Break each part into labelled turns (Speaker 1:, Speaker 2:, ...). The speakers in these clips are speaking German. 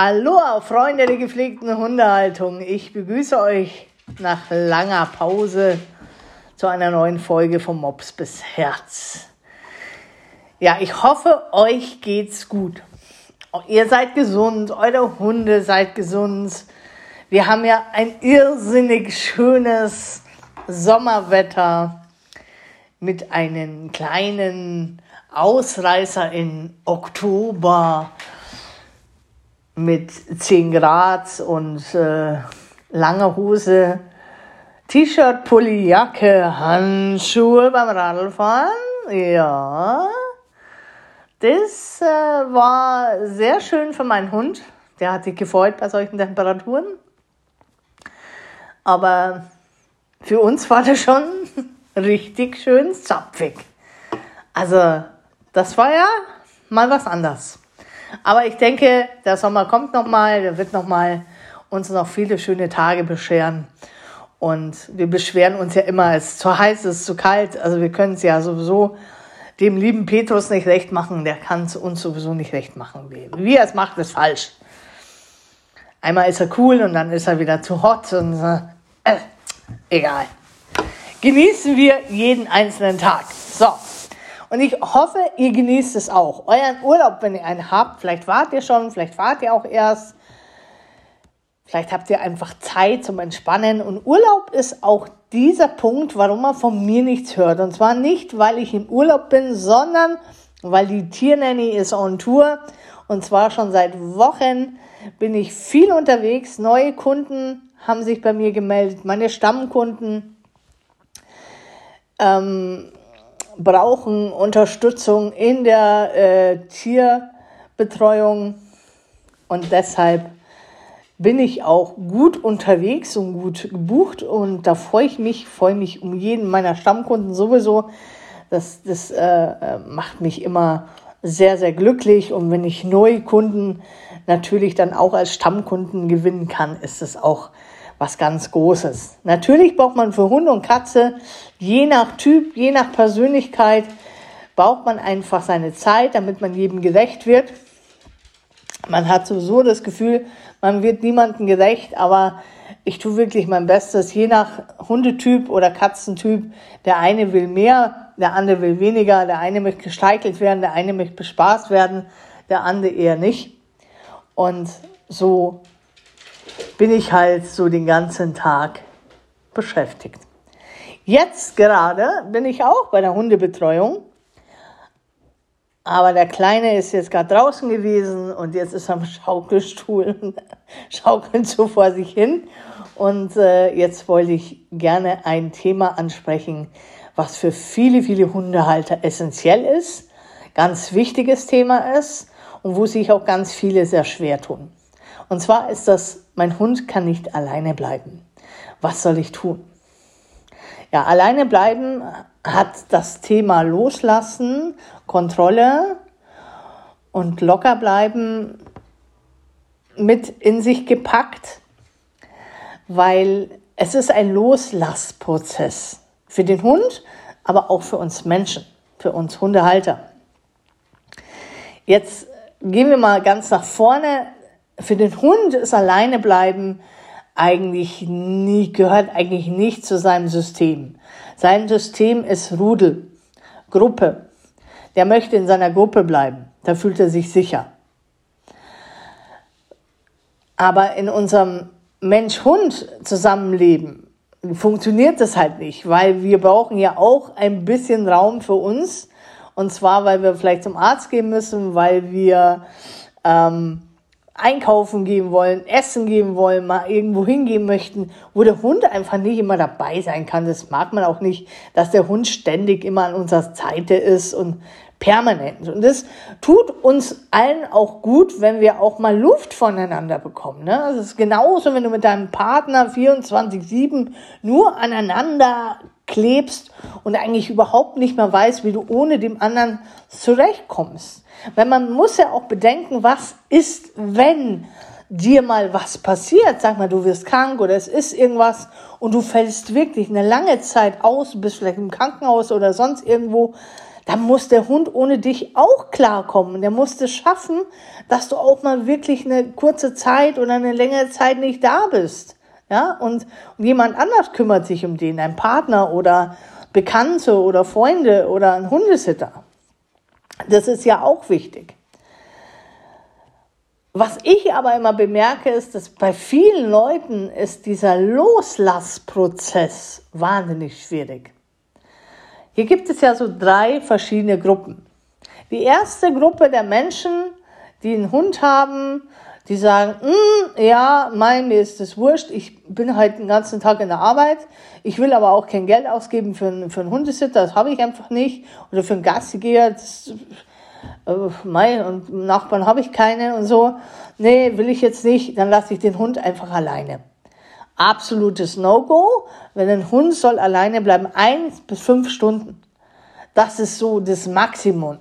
Speaker 1: Aloha, Freunde der gepflegten Hundehaltung. Ich begrüße euch nach langer Pause zu einer neuen Folge vom Mops bis Herz. Ja, ich hoffe, euch geht's gut. Ihr seid gesund, eure Hunde seid gesund. Wir haben ja ein irrsinnig schönes Sommerwetter mit einem kleinen Ausreißer in Oktober mit 10 Grad und äh, langer Hose, T-Shirt, Pulli, Jacke, Handschuhe beim Radlfahren. Ja, das äh, war sehr schön für meinen Hund. Der hat sich gefreut bei solchen Temperaturen. Aber für uns war das schon richtig schön zapfig. Also, das war ja mal was anderes. Aber ich denke, der Sommer kommt noch mal, der wird noch mal uns noch viele schöne Tage bescheren. Und wir beschweren uns ja immer, es ist zu heiß, es ist zu kalt. Also wir können es ja sowieso dem lieben Petrus nicht recht machen. Der kann es uns sowieso nicht recht machen. Wie er es macht, ist falsch. Einmal ist er cool und dann ist er wieder zu hot und äh, egal. Genießen wir jeden einzelnen Tag. So, und ich hoffe, ihr genießt es auch. Euren Urlaub, wenn ihr einen habt, vielleicht wart ihr schon, vielleicht wart ihr auch erst. Vielleicht habt ihr einfach Zeit zum Entspannen. Und Urlaub ist auch dieser Punkt, warum man von mir nichts hört. Und zwar nicht, weil ich im Urlaub bin, sondern weil die Tiernanny ist on Tour. Und zwar schon seit Wochen bin ich viel unterwegs. Neue Kunden haben sich bei mir gemeldet, meine Stammkunden. Ähm, brauchen Unterstützung in der äh, Tierbetreuung. Und deshalb bin ich auch gut unterwegs und gut gebucht. Und da freue ich mich, freue mich um jeden meiner Stammkunden sowieso. Das, das äh, macht mich immer sehr, sehr glücklich. Und wenn ich neue Kunden natürlich dann auch als Stammkunden gewinnen kann, ist es auch was ganz Großes. Natürlich braucht man für Hund und Katze, je nach Typ, je nach Persönlichkeit, braucht man einfach seine Zeit, damit man jedem gerecht wird. Man hat sowieso das Gefühl, man wird niemandem gerecht, aber ich tue wirklich mein Bestes, je nach Hundetyp oder Katzentyp. Der eine will mehr, der andere will weniger, der eine möchte gestreichelt werden, der eine möchte bespaßt werden, der andere eher nicht. Und so bin ich halt so den ganzen Tag beschäftigt. Jetzt gerade bin ich auch bei der Hundebetreuung. Aber der Kleine ist jetzt gerade draußen gewesen und jetzt ist er am Schaukelstuhl schaukelt so vor sich hin. Und äh, jetzt wollte ich gerne ein Thema ansprechen, was für viele, viele Hundehalter essentiell ist, ganz wichtiges Thema ist und wo sich auch ganz viele sehr schwer tun. Und zwar ist das, mein Hund kann nicht alleine bleiben. Was soll ich tun? Ja, alleine bleiben hat das Thema Loslassen, Kontrolle und locker bleiben mit in sich gepackt, weil es ist ein Loslassprozess für den Hund, aber auch für uns Menschen, für uns Hundehalter. Jetzt gehen wir mal ganz nach vorne für den Hund ist alleine bleiben eigentlich nie, gehört eigentlich nicht zu seinem System. Sein System ist Rudel, Gruppe. Der möchte in seiner Gruppe bleiben. Da fühlt er sich sicher. Aber in unserem Mensch-Hund-Zusammenleben funktioniert das halt nicht, weil wir brauchen ja auch ein bisschen Raum für uns. Und zwar, weil wir vielleicht zum Arzt gehen müssen, weil wir ähm, einkaufen gehen wollen, essen gehen wollen, mal irgendwo hingehen möchten, wo der Hund einfach nicht immer dabei sein kann. Das mag man auch nicht, dass der Hund ständig immer an unserer Seite ist und permanent. Und das tut uns allen auch gut, wenn wir auch mal Luft voneinander bekommen. Ne? Das ist genauso, wenn du mit deinem Partner 24-7 nur aneinander klebst und eigentlich überhaupt nicht mehr weißt, wie du ohne dem anderen zurechtkommst. Weil man muss ja auch bedenken, was ist, wenn dir mal was passiert. Sag mal, du wirst krank oder es ist irgendwas und du fällst wirklich eine lange Zeit aus, bist vielleicht im Krankenhaus oder sonst irgendwo. dann muss der Hund ohne dich auch klarkommen. Der muss es schaffen, dass du auch mal wirklich eine kurze Zeit oder eine längere Zeit nicht da bist. Ja, und, und jemand anders kümmert sich um den, ein Partner oder Bekannte oder Freunde oder ein Hundesitter. Das ist ja auch wichtig. Was ich aber immer bemerke, ist, dass bei vielen Leuten ist dieser Loslassprozess wahnsinnig schwierig. Hier gibt es ja so drei verschiedene Gruppen. Die erste Gruppe der Menschen, die einen Hund haben, die sagen, mm, ja, mein, mir ist das wurscht, ich bin halt den ganzen Tag in der Arbeit, ich will aber auch kein Geld ausgeben für, einen, für einen Hundesitter, das habe ich einfach nicht, oder für einen Gastigeher, das, äh, mein, und Nachbarn habe ich keine und so. Nee, will ich jetzt nicht, dann lasse ich den Hund einfach alleine. Absolutes No-Go, wenn ein Hund soll alleine bleiben, eins bis fünf Stunden. Das ist so das Maximum.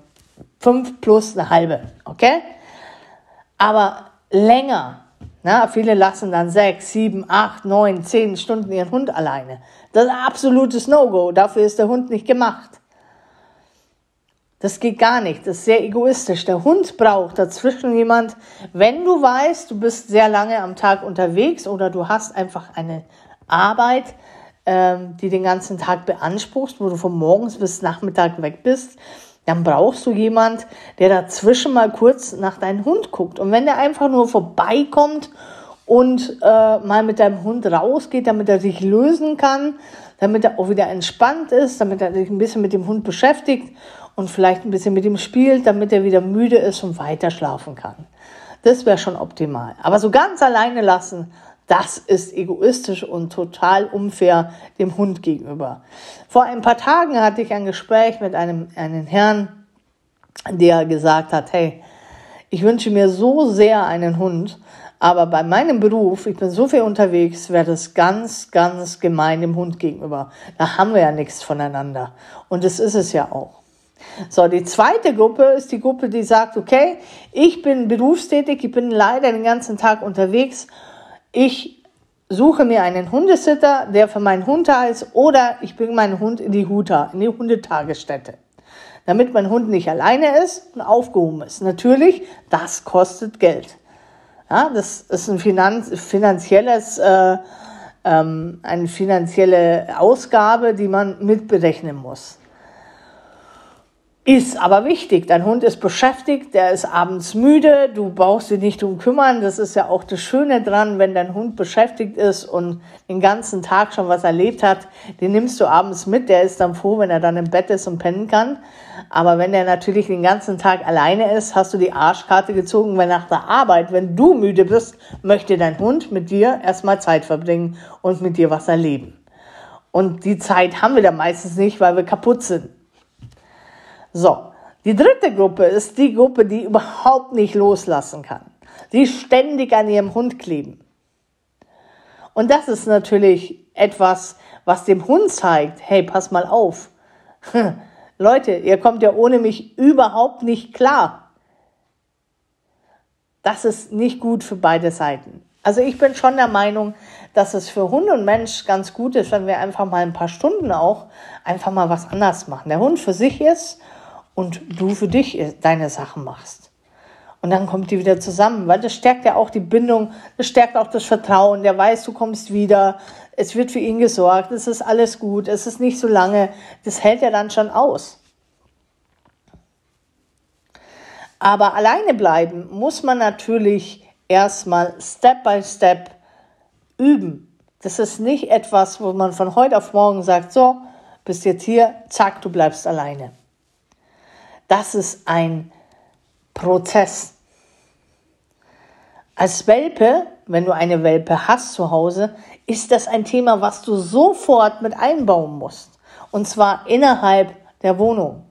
Speaker 1: Fünf plus eine halbe, okay? Aber länger. Na, viele lassen dann sechs, sieben, acht, neun, zehn Stunden ihren Hund alleine. Das ist ein absolutes No-Go. Dafür ist der Hund nicht gemacht. Das geht gar nicht. Das ist sehr egoistisch. Der Hund braucht dazwischen jemand, wenn du weißt, du bist sehr lange am Tag unterwegs oder du hast einfach eine Arbeit, ähm, die den ganzen Tag beanspruchst, wo du von morgens bis Nachmittag weg bist, dann brauchst du jemand, der dazwischen mal kurz nach deinem Hund guckt. Und wenn der einfach nur vorbeikommt und äh, mal mit deinem Hund rausgeht, damit er sich lösen kann, damit er auch wieder entspannt ist, damit er sich ein bisschen mit dem Hund beschäftigt und vielleicht ein bisschen mit ihm spielt, damit er wieder müde ist und weiter schlafen kann. Das wäre schon optimal. Aber so ganz alleine lassen, das ist egoistisch und total unfair dem Hund gegenüber. Vor ein paar Tagen hatte ich ein Gespräch mit einem, einem Herrn, der gesagt hat, hey, ich wünsche mir so sehr einen Hund, aber bei meinem Beruf, ich bin so viel unterwegs, wäre das ganz, ganz gemein dem Hund gegenüber. Da haben wir ja nichts voneinander. Und das ist es ja auch. So, die zweite Gruppe ist die Gruppe, die sagt, okay, ich bin berufstätig, ich bin leider den ganzen Tag unterwegs ich suche mir einen Hundesitter, der für meinen Hund da ist, oder ich bringe meinen Hund in die Huta, in die Hundetagesstätte. Damit mein Hund nicht alleine ist und aufgehoben ist. Natürlich, das kostet Geld. Ja, das ist ein Finanz finanzielles, äh, ähm, eine finanzielle Ausgabe, die man mitberechnen muss. Ist aber wichtig. Dein Hund ist beschäftigt, der ist abends müde, du brauchst dich nicht um kümmern. Das ist ja auch das Schöne dran, wenn dein Hund beschäftigt ist und den ganzen Tag schon was erlebt hat, den nimmst du abends mit. Der ist dann froh, wenn er dann im Bett ist und pennen kann. Aber wenn der natürlich den ganzen Tag alleine ist, hast du die Arschkarte gezogen, weil nach der Arbeit, wenn du müde bist, möchte dein Hund mit dir erstmal Zeit verbringen und mit dir was erleben. Und die Zeit haben wir dann meistens nicht, weil wir kaputt sind. So, die dritte Gruppe ist die Gruppe, die überhaupt nicht loslassen kann, die ständig an ihrem Hund kleben. Und das ist natürlich etwas, was dem Hund zeigt, hey, pass mal auf. Leute, ihr kommt ja ohne mich überhaupt nicht klar. Das ist nicht gut für beide Seiten. Also ich bin schon der Meinung, dass es für Hund und Mensch ganz gut ist, wenn wir einfach mal ein paar Stunden auch einfach mal was anders machen. Der Hund für sich ist und du für dich deine Sachen machst. Und dann kommt die wieder zusammen, weil das stärkt ja auch die Bindung, das stärkt auch das Vertrauen. Der weiß, du kommst wieder, es wird für ihn gesorgt, es ist alles gut, es ist nicht so lange. Das hält er dann schon aus. Aber alleine bleiben muss man natürlich erstmal Step by Step üben. Das ist nicht etwas, wo man von heute auf morgen sagt, so, bist jetzt hier, zack, du bleibst alleine. Das ist ein Prozess. Als Welpe, wenn du eine Welpe hast zu Hause, ist das ein Thema, was du sofort mit einbauen musst. Und zwar innerhalb der Wohnung.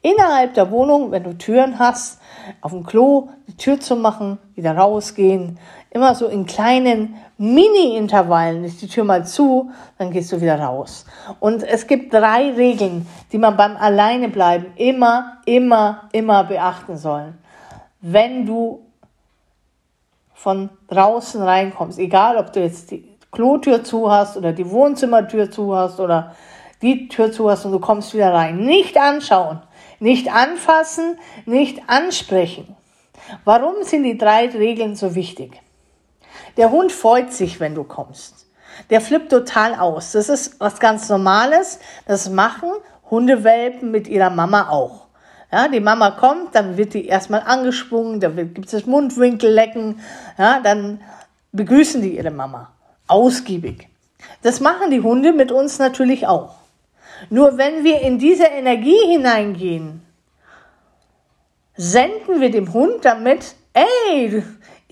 Speaker 1: Innerhalb der Wohnung, wenn du Türen hast, auf dem Klo die Tür zu machen, wieder rausgehen, immer so in kleinen Mini-Intervallen ist die Tür mal zu, dann gehst du wieder raus. Und es gibt drei Regeln, die man beim Alleinebleiben immer, immer, immer beachten soll. Wenn du von draußen reinkommst, egal ob du jetzt die Klotür zu hast oder die Wohnzimmertür zu hast oder die Tür zu hast und du kommst wieder rein. Nicht anschauen, nicht anfassen, nicht ansprechen. Warum sind die drei Regeln so wichtig? Der Hund freut sich, wenn du kommst. Der flippt total aus. Das ist was ganz Normales. Das machen Hundewelpen mit ihrer Mama auch. Ja, die Mama kommt, dann wird die erstmal angeschwungen, da gibt es das Mundwinkellecken, ja, dann begrüßen die ihre Mama. Ausgiebig. Das machen die Hunde mit uns natürlich auch. Nur wenn wir in diese Energie hineingehen, senden wir dem Hund damit, ey,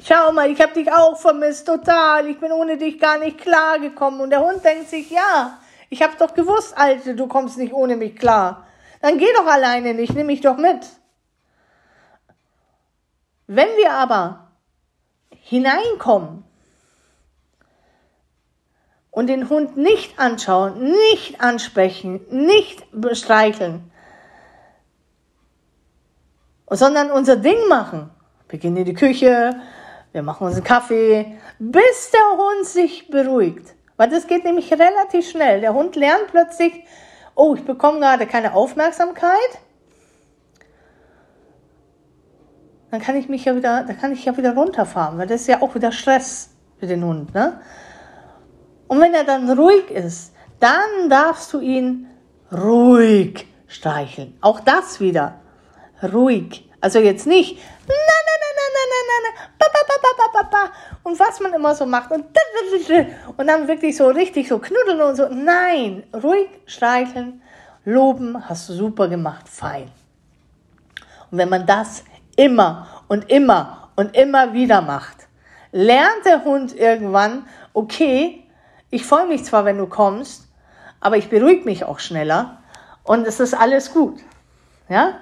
Speaker 1: schau mal, ich habe dich auch vermisst, total, ich bin ohne dich gar nicht klargekommen. Und der Hund denkt sich, ja, ich habe doch gewusst, Alte, du kommst nicht ohne mich klar. Dann geh doch alleine nicht, nimm mich doch mit. Wenn wir aber hineinkommen und den Hund nicht anschauen, nicht ansprechen, nicht streicheln, sondern unser Ding machen. In die Küche, wir machen unseren Kaffee, bis der Hund sich beruhigt. Weil das geht nämlich relativ schnell. Der Hund lernt plötzlich, oh, ich bekomme gerade keine Aufmerksamkeit. Dann kann ich mich ja wieder, dann kann ich ja wieder runterfahren, weil das ist ja auch wieder Stress für den Hund, ne? Und wenn er dann ruhig ist, dann darfst du ihn ruhig streicheln. Auch das wieder. Ruhig. Also jetzt nicht, na, na, na, na, na, na, ba, ba, ba, ba, ba, ba, und was man immer so macht und, und dann wirklich so richtig so knuddeln und so. Nein, ruhig streicheln, loben, hast du super gemacht, fein. Und wenn man das immer und immer und immer wieder macht, lernt der Hund irgendwann, okay, ich freue mich zwar, wenn du kommst, aber ich beruhige mich auch schneller und es ist alles gut. Ja?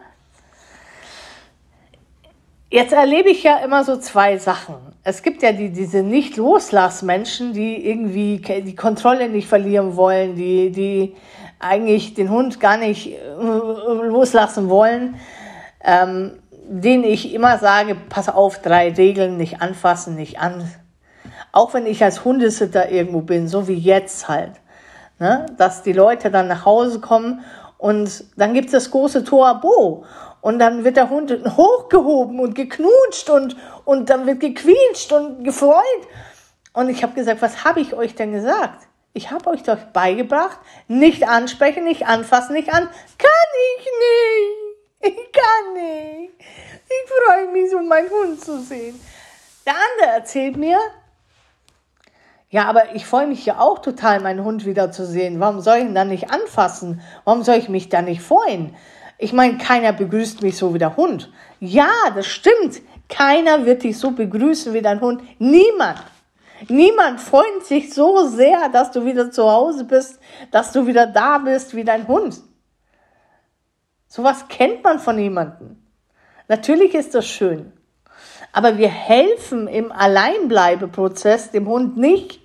Speaker 1: Jetzt erlebe ich ja immer so zwei Sachen. Es gibt ja die, diese Nicht-Loslass-Menschen, die irgendwie die Kontrolle nicht verlieren wollen, die, die eigentlich den Hund gar nicht äh, loslassen wollen, ähm, denen ich immer sage, pass auf, drei Regeln, nicht anfassen, nicht an, auch wenn ich als Hundesitter irgendwo bin, so wie jetzt halt, ne, dass die Leute dann nach Hause kommen und dann gibt es das große Toabo und dann wird der Hund hochgehoben und geknutscht und, und dann wird gequietscht und gefreut. Und ich habe gesagt, was habe ich euch denn gesagt? Ich habe euch doch beigebracht, nicht ansprechen, nicht anfassen, nicht an. Kann ich nicht. Ich kann nicht. Ich freue mich so, meinen Hund zu sehen. Der andere erzählt mir, ja, aber ich freue mich ja auch total, meinen Hund wiederzusehen. Warum soll ich ihn dann nicht anfassen? Warum soll ich mich da nicht freuen? Ich meine, keiner begrüßt mich so wie der Hund. Ja, das stimmt. Keiner wird dich so begrüßen wie dein Hund. Niemand. Niemand freut sich so sehr, dass du wieder zu Hause bist, dass du wieder da bist wie dein Hund. Sowas kennt man von niemandem. Natürlich ist das schön. Aber wir helfen im Alleinbleibeprozess dem Hund nicht,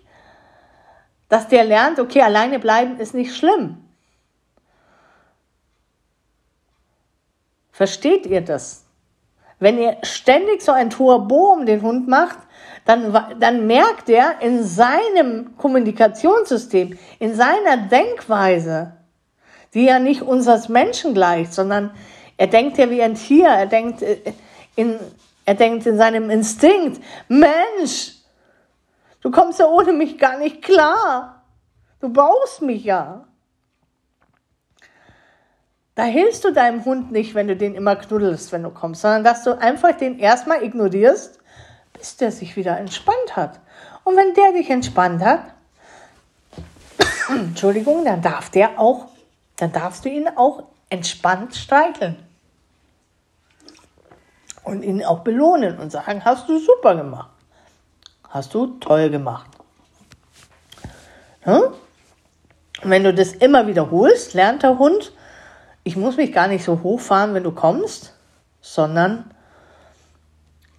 Speaker 1: dass der lernt, okay, alleine bleiben ist nicht schlimm. Versteht ihr das? Wenn ihr ständig so ein Turbo um den Hund macht, dann, dann merkt er in seinem Kommunikationssystem, in seiner Denkweise, die ja nicht unseres Menschen gleicht, sondern er denkt ja wie ein Tier, er denkt äh, in, er denkt in seinem Instinkt, Mensch, du kommst ja ohne mich gar nicht klar. Du brauchst mich ja. Da hilfst du deinem Hund nicht, wenn du den immer knuddelst, wenn du kommst, sondern dass du einfach den erstmal ignorierst, bis der sich wieder entspannt hat. Und wenn der dich entspannt hat, Entschuldigung, dann darf der auch, dann darfst du ihn auch entspannt streicheln und ihn auch belohnen und sagen, hast du super gemacht. Hast du toll gemacht. Ja? Und wenn du das immer wiederholst, lernt der Hund, ich muss mich gar nicht so hochfahren, wenn du kommst, sondern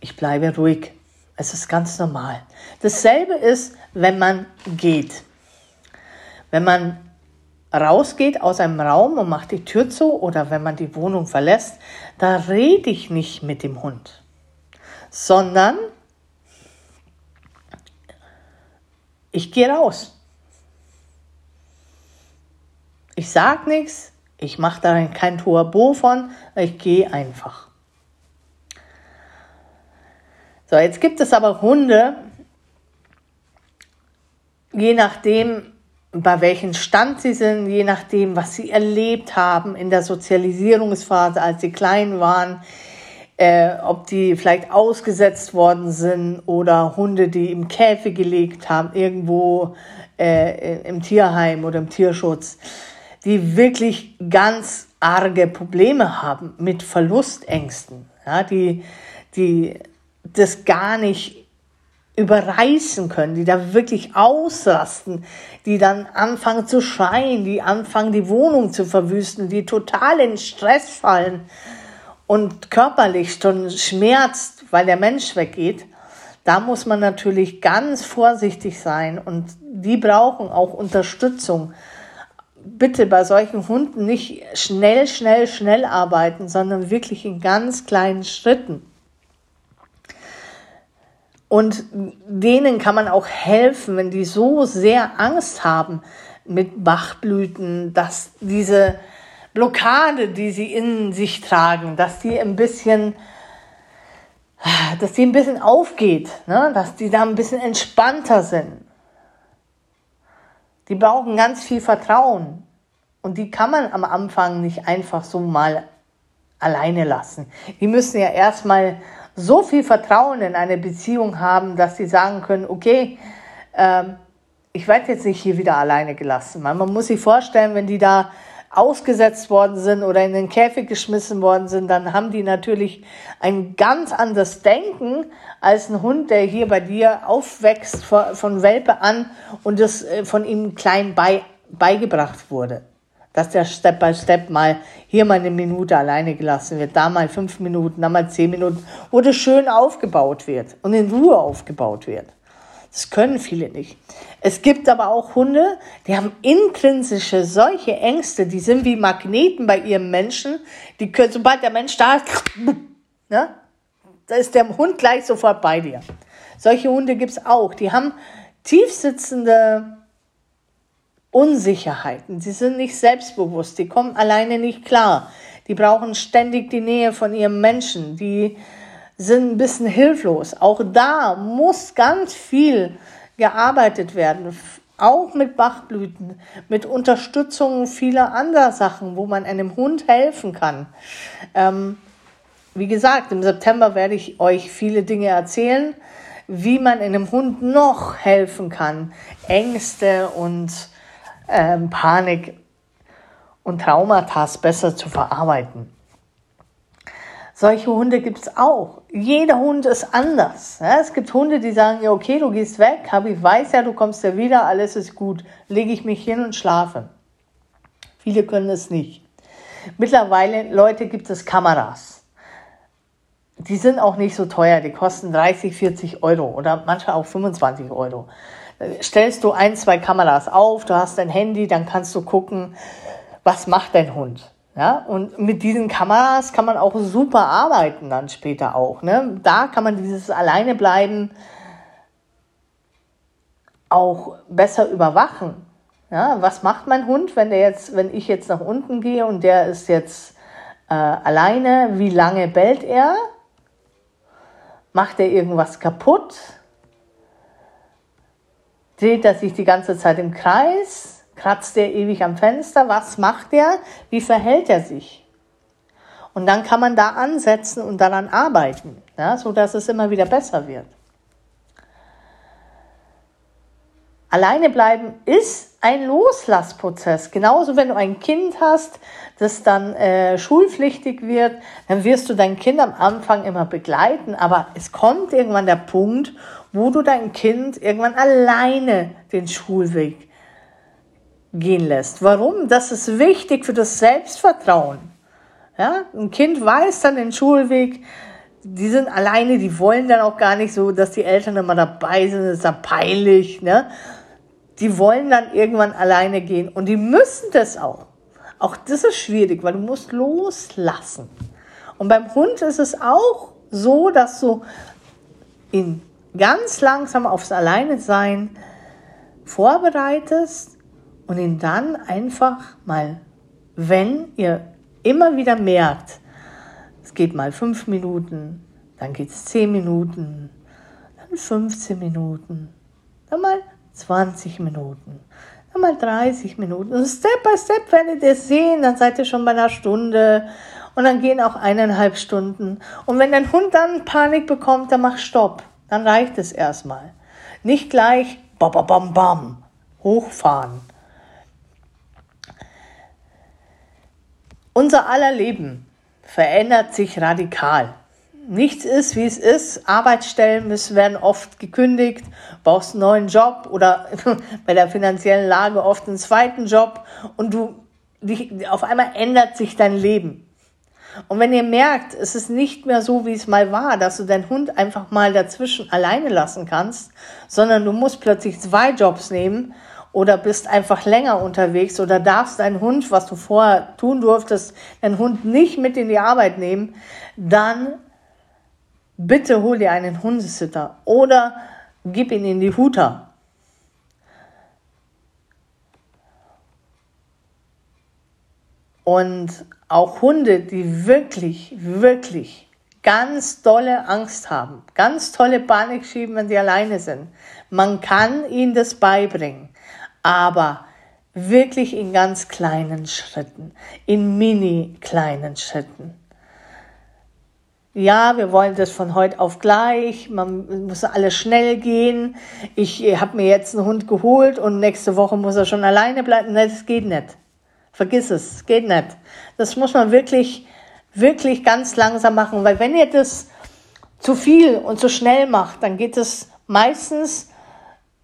Speaker 1: ich bleibe ruhig. Es ist ganz normal. Dasselbe ist, wenn man geht. Wenn man rausgeht aus einem Raum und macht die Tür zu oder wenn man die Wohnung verlässt, da rede ich nicht mit dem Hund, sondern ich gehe raus. Ich sag nichts, ich mache da kein Turbo von, ich gehe einfach. So, jetzt gibt es aber Hunde, je nachdem, bei welchem Stand sie sind, je nachdem, was sie erlebt haben in der Sozialisierungsphase, als sie klein waren, äh, ob die vielleicht ausgesetzt worden sind oder Hunde, die im Käfig gelegt haben, irgendwo äh, im Tierheim oder im Tierschutz, die wirklich ganz arge Probleme haben mit Verlustängsten, ja, die, die das gar nicht überreißen können, die da wirklich ausrasten, die dann anfangen zu schreien, die anfangen die Wohnung zu verwüsten, die total in Stress fallen und körperlich schon schmerzt, weil der Mensch weggeht, da muss man natürlich ganz vorsichtig sein und die brauchen auch Unterstützung. Bitte bei solchen Hunden nicht schnell, schnell, schnell arbeiten, sondern wirklich in ganz kleinen Schritten. Und denen kann man auch helfen, wenn die so sehr Angst haben mit Bachblüten, dass diese Blockade, die sie in sich tragen, dass die ein bisschen, dass die ein bisschen aufgeht, ne? dass die da ein bisschen entspannter sind. Die brauchen ganz viel Vertrauen. Und die kann man am Anfang nicht einfach so mal alleine lassen. Die müssen ja erstmal so viel Vertrauen in eine Beziehung haben, dass sie sagen können, okay, ähm, ich werde jetzt nicht hier wieder alleine gelassen. Man muss sich vorstellen, wenn die da ausgesetzt worden sind oder in den Käfig geschmissen worden sind, dann haben die natürlich ein ganz anderes Denken als ein Hund, der hier bei dir aufwächst von Welpe an und das äh, von ihm klein bei, beigebracht wurde dass der Step by Step mal hier mal eine Minute alleine gelassen wird, da mal fünf Minuten, da mal zehn Minuten, wo das schön aufgebaut wird und in Ruhe aufgebaut wird. Das können viele nicht. Es gibt aber auch Hunde, die haben intrinsische solche Ängste, die sind wie Magneten bei ihrem Menschen. Die können, sobald der Mensch da ist, ne, da ist der Hund gleich sofort bei dir. Solche Hunde gibt's auch. Die haben tiefsitzende Unsicherheiten. Sie sind nicht selbstbewusst, die kommen alleine nicht klar. Die brauchen ständig die Nähe von ihrem Menschen. Die sind ein bisschen hilflos. Auch da muss ganz viel gearbeitet werden. Auch mit Bachblüten, mit Unterstützung vieler anderer Sachen, wo man einem Hund helfen kann. Ähm, wie gesagt, im September werde ich euch viele Dinge erzählen, wie man einem Hund noch helfen kann, Ängste und ähm, Panik und Traumata besser zu verarbeiten. Solche Hunde gibt es auch. Jeder Hund ist anders. Ja, es gibt Hunde, die sagen, ja, okay, du gehst weg, aber ich weiß ja, du kommst ja wieder, alles ist gut. Lege ich mich hin und schlafe. Viele können es nicht. Mittlerweile, Leute, gibt es Kameras. Die sind auch nicht so teuer, die kosten 30, 40 Euro oder manchmal auch 25 Euro stellst du ein, zwei Kameras auf, du hast dein Handy, dann kannst du gucken, was macht dein Hund. Ja, und mit diesen Kameras kann man auch super arbeiten dann später auch. Ne? Da kann man dieses alleine bleiben auch besser überwachen. Ja, was macht mein Hund, wenn der jetzt, wenn ich jetzt nach unten gehe und der ist jetzt äh, alleine? Wie lange bellt er? Macht er irgendwas kaputt? Dreht er sich die ganze Zeit im Kreis? Kratzt er ewig am Fenster? Was macht er? Wie verhält er sich? Und dann kann man da ansetzen und daran arbeiten, ja, so dass es immer wieder besser wird. Alleine bleiben ist ein Loslassprozess. Genauso, wenn du ein Kind hast, das dann äh, schulpflichtig wird, dann wirst du dein Kind am Anfang immer begleiten, aber es kommt irgendwann der Punkt, wo du dein Kind irgendwann alleine den Schulweg gehen lässt. Warum? Das ist wichtig für das Selbstvertrauen. Ja, ein Kind weiß dann den Schulweg, die sind alleine, die wollen dann auch gar nicht so, dass die Eltern immer dabei sind, das ist ja peinlich, ne? Die wollen dann irgendwann alleine gehen und die müssen das auch. Auch das ist schwierig, weil du musst loslassen. Und beim Hund ist es auch so, dass du ihn ganz langsam aufs Alleine sein vorbereitest und ihn dann einfach mal, wenn ihr immer wieder merkt, es geht mal fünf Minuten, dann geht es zehn Minuten, dann 15 Minuten, dann mal 20 Minuten, dann mal 30 Minuten. Und Step by Step werdet ihr sehen, dann seid ihr schon bei einer Stunde und dann gehen auch eineinhalb Stunden. Und wenn dein Hund dann Panik bekommt, dann mach Stopp. Dann reicht es erstmal. Nicht gleich bam, bam, bam, hochfahren. Unser aller Leben verändert sich radikal. Nichts ist, wie es ist. Arbeitsstellen müssen, werden oft gekündigt, brauchst einen neuen Job oder bei der finanziellen Lage oft einen zweiten Job und du, dich, auf einmal ändert sich dein Leben. Und wenn ihr merkt, es ist nicht mehr so, wie es mal war, dass du deinen Hund einfach mal dazwischen alleine lassen kannst, sondern du musst plötzlich zwei Jobs nehmen oder bist einfach länger unterwegs oder darfst deinen Hund, was du vorher tun durftest, deinen Hund nicht mit in die Arbeit nehmen, dann bitte hol dir einen Hundesitter oder gib ihn in die Huter. Und auch Hunde, die wirklich, wirklich ganz tolle Angst haben, ganz tolle Panik schieben, wenn sie alleine sind. Man kann ihnen das beibringen aber wirklich in ganz kleinen Schritten, in mini kleinen Schritten. Ja, wir wollen das von heute auf gleich, man muss alles schnell gehen. Ich habe mir jetzt einen Hund geholt und nächste Woche muss er schon alleine bleiben. Nein, das geht nicht. Vergiss es, geht nicht. Das muss man wirklich, wirklich ganz langsam machen, weil wenn ihr das zu viel und zu schnell macht, dann geht es meistens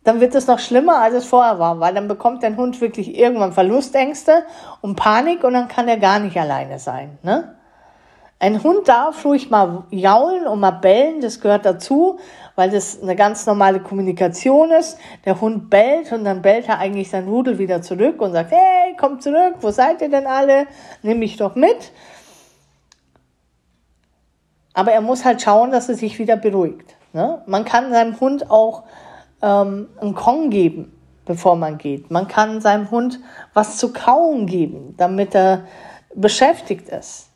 Speaker 1: dann wird es noch schlimmer, als es vorher war, weil dann bekommt dein Hund wirklich irgendwann Verlustängste und Panik und dann kann er gar nicht alleine sein. Ne? Ein Hund darf ruhig mal jaulen und mal bellen, das gehört dazu, weil das eine ganz normale Kommunikation ist. Der Hund bellt und dann bellt er eigentlich sein Rudel wieder zurück und sagt, hey, komm zurück, wo seid ihr denn alle? Nimm mich doch mit. Aber er muss halt schauen, dass er sich wieder beruhigt. Ne? Man kann seinem Hund auch ähm, einen Kong geben, bevor man geht. Man kann seinem Hund was zu kauen geben, damit er beschäftigt ist.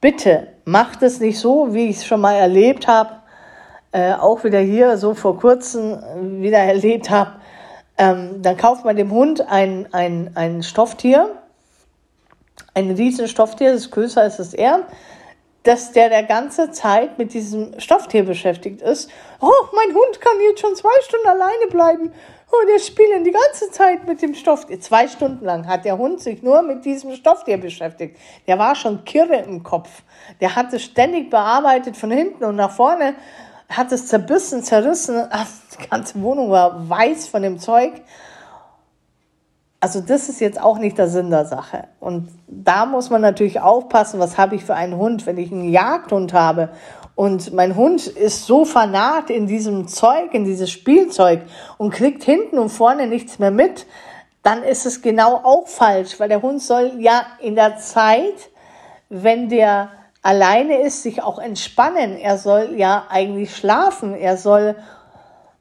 Speaker 1: Bitte macht es nicht so, wie ich es schon mal erlebt habe, äh, auch wieder hier so vor kurzem wieder erlebt habe. Ähm, dann kauft man dem Hund ein, ein, ein Stofftier, ein riesen Stofftier, das ist größer als das er dass der der ganze Zeit mit diesem Stofftier beschäftigt ist. Oh, mein Hund kann jetzt schon zwei Stunden alleine bleiben. Oh, der spielt die ganze Zeit mit dem Stofftier. Zwei Stunden lang hat der Hund sich nur mit diesem Stofftier beschäftigt. Der war schon kirre im Kopf. Der hat es ständig bearbeitet von hinten und nach vorne, hat es zerbissen, zerrissen. Die ganze Wohnung war weiß von dem Zeug. Also das ist jetzt auch nicht der Sinn der Sache. Und da muss man natürlich aufpassen, was habe ich für einen Hund. Wenn ich einen Jagdhund habe und mein Hund ist so fanat in diesem Zeug, in dieses Spielzeug und kriegt hinten und vorne nichts mehr mit, dann ist es genau auch falsch, weil der Hund soll ja in der Zeit, wenn der alleine ist, sich auch entspannen. Er soll ja eigentlich schlafen. Er soll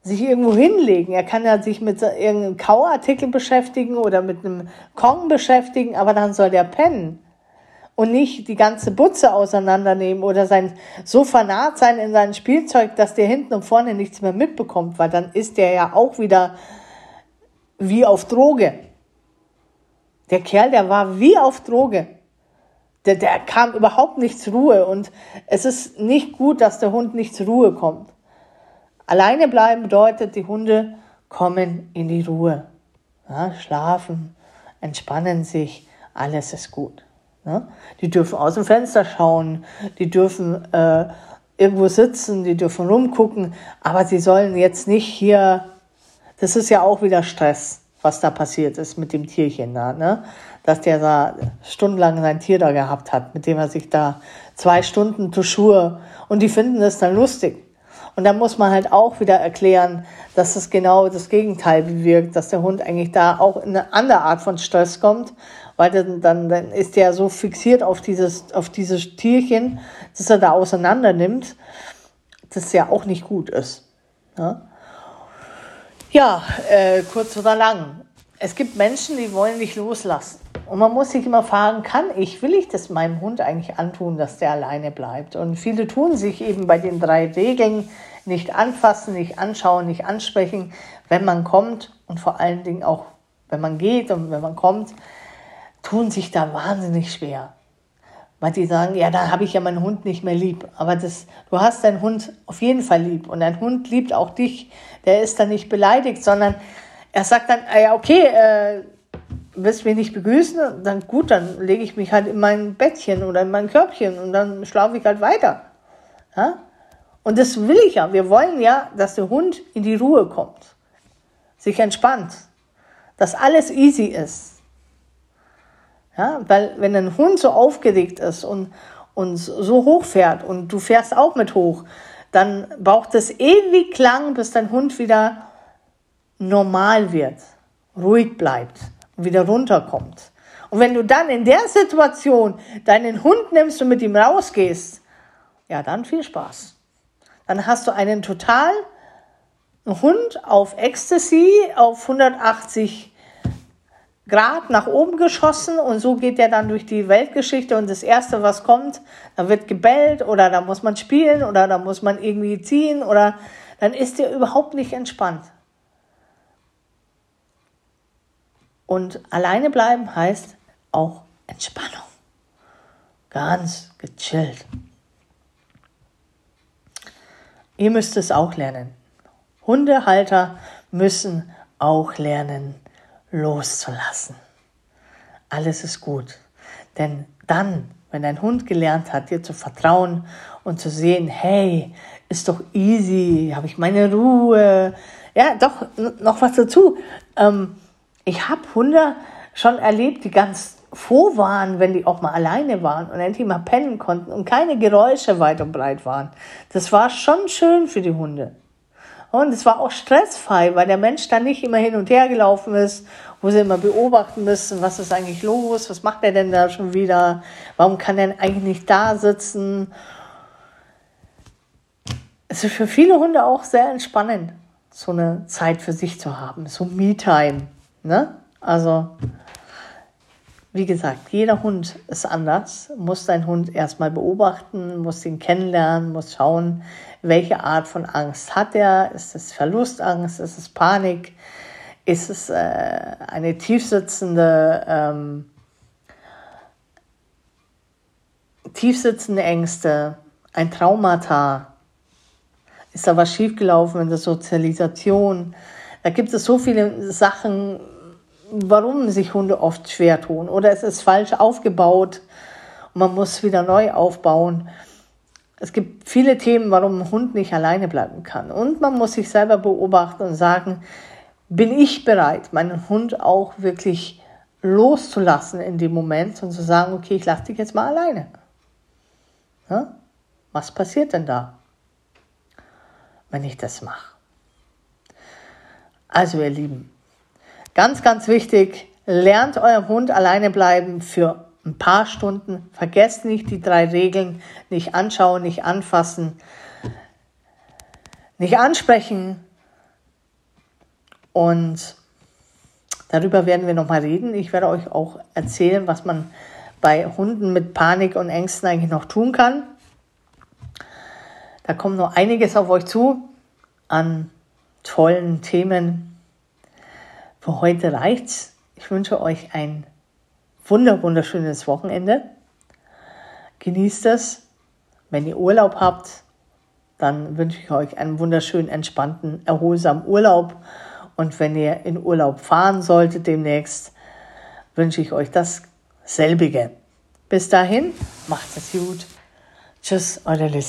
Speaker 1: sich irgendwo hinlegen. Er kann ja sich mit irgendeinem Kauartikel beschäftigen oder mit einem Kong beschäftigen, aber dann soll der pennen und nicht die ganze Butze auseinandernehmen oder sein so fanat sein in sein Spielzeug, dass der hinten und vorne nichts mehr mitbekommt, weil dann ist der ja auch wieder wie auf Droge. Der Kerl, der war wie auf Droge. Der, der kam überhaupt nicht zur Ruhe und es ist nicht gut, dass der Hund nicht zur Ruhe kommt. Alleine bleiben bedeutet, die Hunde kommen in die Ruhe, ja, schlafen, entspannen sich, alles ist gut. Ja. Die dürfen aus dem Fenster schauen, die dürfen äh, irgendwo sitzen, die dürfen rumgucken, aber sie sollen jetzt nicht hier, das ist ja auch wieder Stress, was da passiert ist mit dem Tierchen da, ne? dass der da stundenlang sein Tier da gehabt hat, mit dem er sich da zwei Stunden zu Schuhe und die finden das dann lustig. Und da muss man halt auch wieder erklären, dass es genau das Gegenteil bewirkt, dass der Hund eigentlich da auch in eine andere Art von Stress kommt, weil dann, dann, dann ist der so fixiert auf dieses, auf dieses Tierchen, dass er da auseinander nimmt, das ja auch nicht gut ist. Ja? Ja, äh, kurz oder lang. Es gibt Menschen, die wollen nicht loslassen. Und man muss sich immer fragen, kann ich, will ich das meinem Hund eigentlich antun, dass der alleine bleibt? Und viele tun sich eben bei den drei Regeln nicht anfassen, nicht anschauen, nicht ansprechen, wenn man kommt und vor allen Dingen auch, wenn man geht und wenn man kommt, tun sich da wahnsinnig schwer. Weil die sagen, ja, da habe ich ja meinen Hund nicht mehr lieb. Aber das, du hast deinen Hund auf jeden Fall lieb. Und dein Hund liebt auch dich. Der ist dann nicht beleidigt, sondern er sagt dann, ah ja, okay, äh, willst du mich nicht begrüßen? Dann gut, dann lege ich mich halt in mein Bettchen oder in mein Körbchen und dann schlafe ich halt weiter. Ja? Und das will ich ja. Wir wollen ja, dass der Hund in die Ruhe kommt, sich entspannt, dass alles easy ist. Ja, weil wenn ein Hund so aufgeregt ist und, und so hoch fährt und du fährst auch mit hoch, dann braucht es ewig lang, bis dein Hund wieder normal wird, ruhig bleibt und wieder runterkommt. Und wenn du dann in der Situation deinen Hund nimmst und mit ihm rausgehst, ja, dann viel Spaß. Dann hast du einen total Hund auf Ecstasy auf 180 Grad nach oben geschossen und so geht er dann durch die Weltgeschichte und das Erste, was kommt, da wird gebellt oder da muss man spielen oder da muss man irgendwie ziehen oder dann ist er überhaupt nicht entspannt. Und alleine bleiben heißt auch Entspannung. Ganz gechillt. Ihr müsst es auch lernen. Hundehalter müssen auch lernen, loszulassen. Alles ist gut. Denn dann, wenn dein Hund gelernt hat, dir zu vertrauen und zu sehen, hey, ist doch easy, habe ich meine Ruhe. Ja, doch, noch was dazu. Ähm, ich habe Hunde schon erlebt, die ganz froh waren, wenn die auch mal alleine waren und endlich mal pennen konnten und keine Geräusche weit und breit waren. Das war schon schön für die Hunde. Und es war auch stressfrei, weil der Mensch dann nicht immer hin und her gelaufen ist, wo sie immer beobachten müssen, was ist eigentlich los, was macht er denn da schon wieder, warum kann er eigentlich nicht da sitzen. Es ist für viele Hunde auch sehr entspannend, so eine Zeit für sich zu haben, so Me-Time. Ne? Also, wie gesagt, jeder Hund ist anders, muss dein Hund erstmal beobachten, muss ihn kennenlernen, muss schauen, welche Art von Angst hat er. Ist es Verlustangst? Ist es Panik? Ist es äh, eine tiefsitzende, ähm, tiefsitzende Ängste? Ein Traumata? Ist da was schiefgelaufen in der Sozialisation? Da gibt es so viele Sachen, warum sich Hunde oft schwer tun. Oder es ist falsch aufgebaut und man muss wieder neu aufbauen es gibt viele Themen, warum ein Hund nicht alleine bleiben kann. Und man muss sich selber beobachten und sagen, bin ich bereit, meinen Hund auch wirklich loszulassen in dem Moment und zu sagen, okay, ich lasse dich jetzt mal alleine. Ja? Was passiert denn da, wenn ich das mache? Also ihr Lieben, ganz, ganz wichtig, lernt eurem Hund alleine bleiben für ein paar Stunden. Vergesst nicht die drei Regeln. Nicht anschauen, nicht anfassen, nicht ansprechen. Und darüber werden wir nochmal reden. Ich werde euch auch erzählen, was man bei Hunden mit Panik und Ängsten eigentlich noch tun kann. Da kommt noch einiges auf euch zu an tollen Themen. Für heute reicht's. Ich wünsche euch ein wunder, wunderschönes Wochenende. Genießt es. Wenn ihr Urlaub habt, dann wünsche ich euch einen wunderschönen, entspannten, erholsamen Urlaub. Und wenn ihr in Urlaub fahren solltet demnächst, wünsche ich euch dasselbige. Bis dahin, macht es gut. Tschüss, eure Lissy.